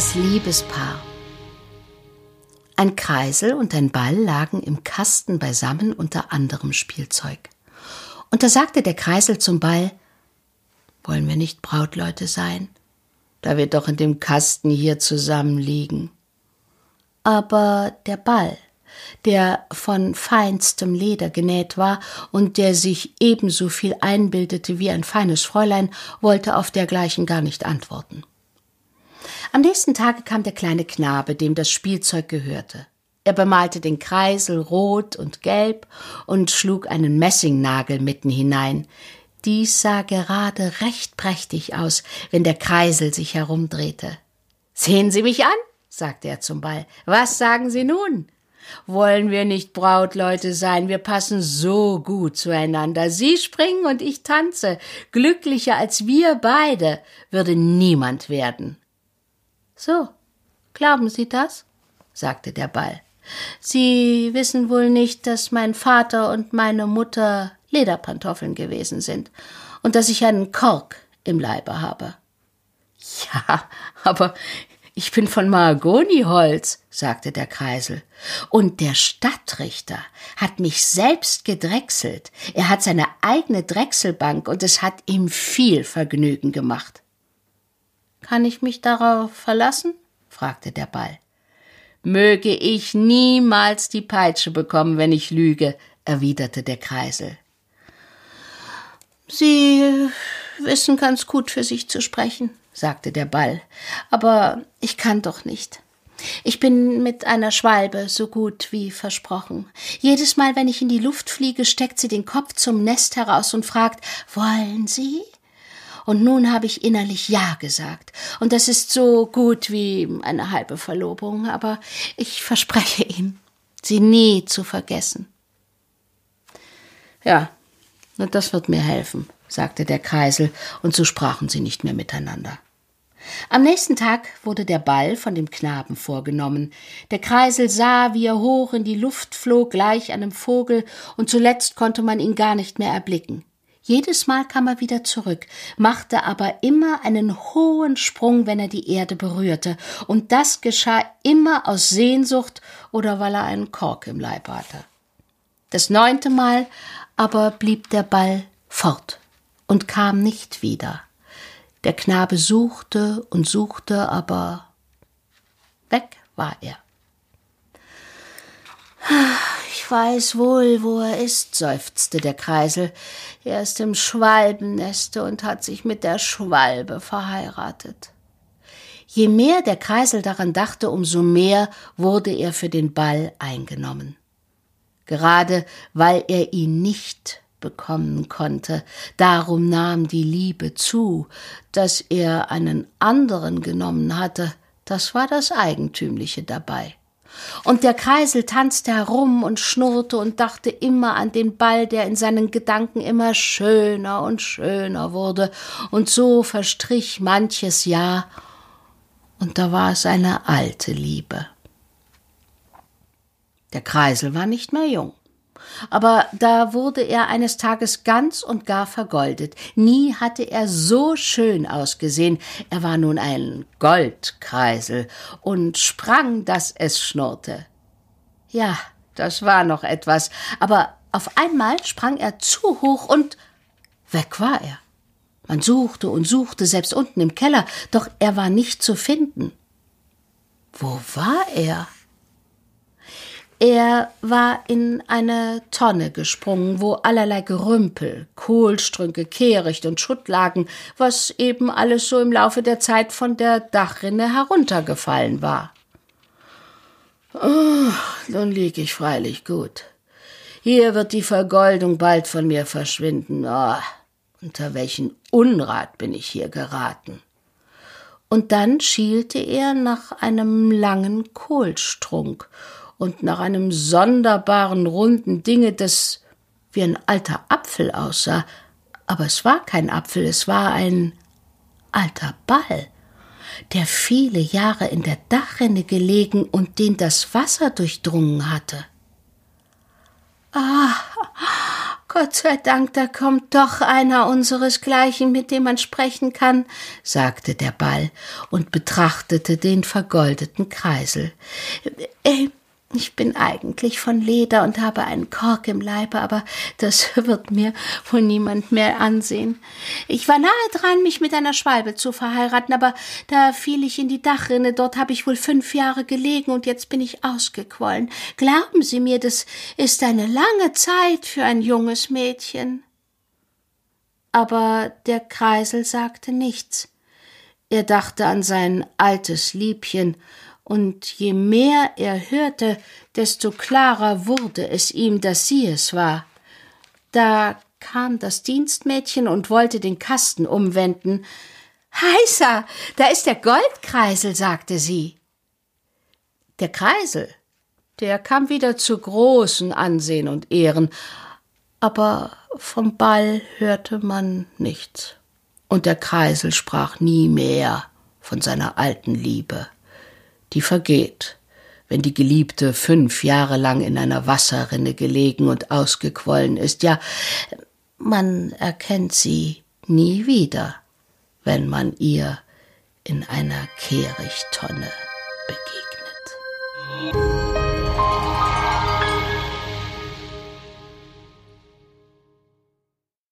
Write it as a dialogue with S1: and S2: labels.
S1: Das Liebespaar. Ein Kreisel und ein Ball lagen im Kasten beisammen unter anderem Spielzeug. Und da sagte der Kreisel zum Ball Wollen wir nicht Brautleute sein, da wir doch in dem Kasten hier zusammenliegen? Aber der Ball, der von feinstem Leder genäht war und der sich ebenso viel einbildete wie ein feines Fräulein, wollte auf dergleichen gar nicht antworten. Am nächsten Tage kam der kleine Knabe, dem das Spielzeug gehörte. Er bemalte den Kreisel rot und gelb und schlug einen Messingnagel mitten hinein. Dies sah gerade recht prächtig aus, wenn der Kreisel sich herumdrehte. Sehen Sie mich an, sagte er zum Ball. Was sagen Sie nun? Wollen wir nicht Brautleute sein? Wir passen so gut zueinander. Sie springen und ich tanze. Glücklicher als wir beide würde niemand werden. So, glauben Sie das? sagte der Ball. Sie wissen wohl nicht, dass mein Vater und meine Mutter Lederpantoffeln gewesen sind und dass ich einen Kork im Leibe habe. Ja, aber ich bin von Mahagoniholz, sagte der Kreisel. Und der Stadtrichter hat mich selbst gedrechselt. Er hat seine eigene Drechselbank und es hat ihm viel Vergnügen gemacht. Kann ich mich darauf verlassen? fragte der Ball. Möge ich niemals die Peitsche bekommen, wenn ich lüge, erwiderte der Kreisel. Sie wissen ganz gut für sich zu sprechen, sagte der Ball, aber ich kann doch nicht. Ich bin mit einer Schwalbe so gut wie versprochen. Jedes Mal, wenn ich in die Luft fliege, steckt sie den Kopf zum Nest heraus und fragt Wollen Sie? Und nun habe ich innerlich Ja gesagt. Und das ist so gut wie eine halbe Verlobung, aber ich verspreche ihm, sie nie zu vergessen. Ja, das wird mir helfen, sagte der Kreisel, und so sprachen sie nicht mehr miteinander. Am nächsten Tag wurde der Ball von dem Knaben vorgenommen. Der Kreisel sah, wie er hoch in die Luft flog, gleich einem Vogel, und zuletzt konnte man ihn gar nicht mehr erblicken. Jedes Mal kam er wieder zurück, machte aber immer einen hohen Sprung, wenn er die Erde berührte, und das geschah immer aus Sehnsucht oder weil er einen Kork im Leib hatte. Das neunte Mal aber blieb der Ball fort und kam nicht wieder. Der Knabe suchte und suchte, aber weg war er. Ich weiß wohl, wo er ist, seufzte der Kreisel. Er ist im Schwalbenneste und hat sich mit der Schwalbe verheiratet. Je mehr der Kreisel daran dachte, umso mehr wurde er für den Ball eingenommen. Gerade weil er ihn nicht bekommen konnte, darum nahm die Liebe zu, dass er einen anderen genommen hatte, das war das Eigentümliche dabei. Und der Kreisel tanzte herum und schnurrte und dachte immer an den Ball, der in seinen Gedanken immer schöner und schöner wurde, und so verstrich manches Jahr, und da war es eine alte Liebe. Der Kreisel war nicht mehr jung. Aber da wurde er eines Tages ganz und gar vergoldet. Nie hatte er so schön ausgesehen. Er war nun ein Goldkreisel und sprang, dass es schnurrte. Ja, das war noch etwas, aber auf einmal sprang er zu hoch und weg war er. Man suchte und suchte, selbst unten im Keller, doch er war nicht zu finden. Wo war er? Er war in eine Tonne gesprungen, wo allerlei Gerümpel, Kohlstrünke, Kehricht und Schutt lagen, was eben alles so im Laufe der Zeit von der Dachrinne heruntergefallen war. Oh, nun lieg ich freilich gut. Hier wird die Vergoldung bald von mir verschwinden. Oh, unter welchen Unrat bin ich hier geraten? Und dann schielte er nach einem langen Kohlstrunk und nach einem sonderbaren runden Dinge, das wie ein alter Apfel aussah, aber es war kein Apfel, es war ein alter Ball, der viele Jahre in der Dachrinne gelegen und den das Wasser durchdrungen hatte. Ah, Gott sei Dank, da kommt doch einer unseresgleichen, mit dem man sprechen kann, sagte der Ball und betrachtete den vergoldeten Kreisel. Äh, ich bin eigentlich von Leder und habe einen Kork im Leibe, aber das wird mir wohl niemand mehr ansehen. Ich war nahe dran, mich mit einer Schwalbe zu verheiraten, aber da fiel ich in die Dachrinne, dort habe ich wohl fünf Jahre gelegen und jetzt bin ich ausgequollen. Glauben Sie mir, das ist eine lange Zeit für ein junges Mädchen. Aber der Kreisel sagte nichts. Er dachte an sein altes Liebchen und je mehr er hörte, desto klarer wurde es ihm, dass sie es war. Da kam das Dienstmädchen und wollte den Kasten umwenden. Heißer, da ist der Goldkreisel, sagte sie. Der Kreisel, der kam wieder zu großen Ansehen und Ehren, aber vom Ball hörte man nichts, und der Kreisel sprach nie mehr von seiner alten Liebe die vergeht, wenn die Geliebte fünf Jahre lang in einer Wasserrinne gelegen und ausgequollen ist, ja, man erkennt sie nie wieder, wenn man ihr in einer Kehrichtonne begegnet.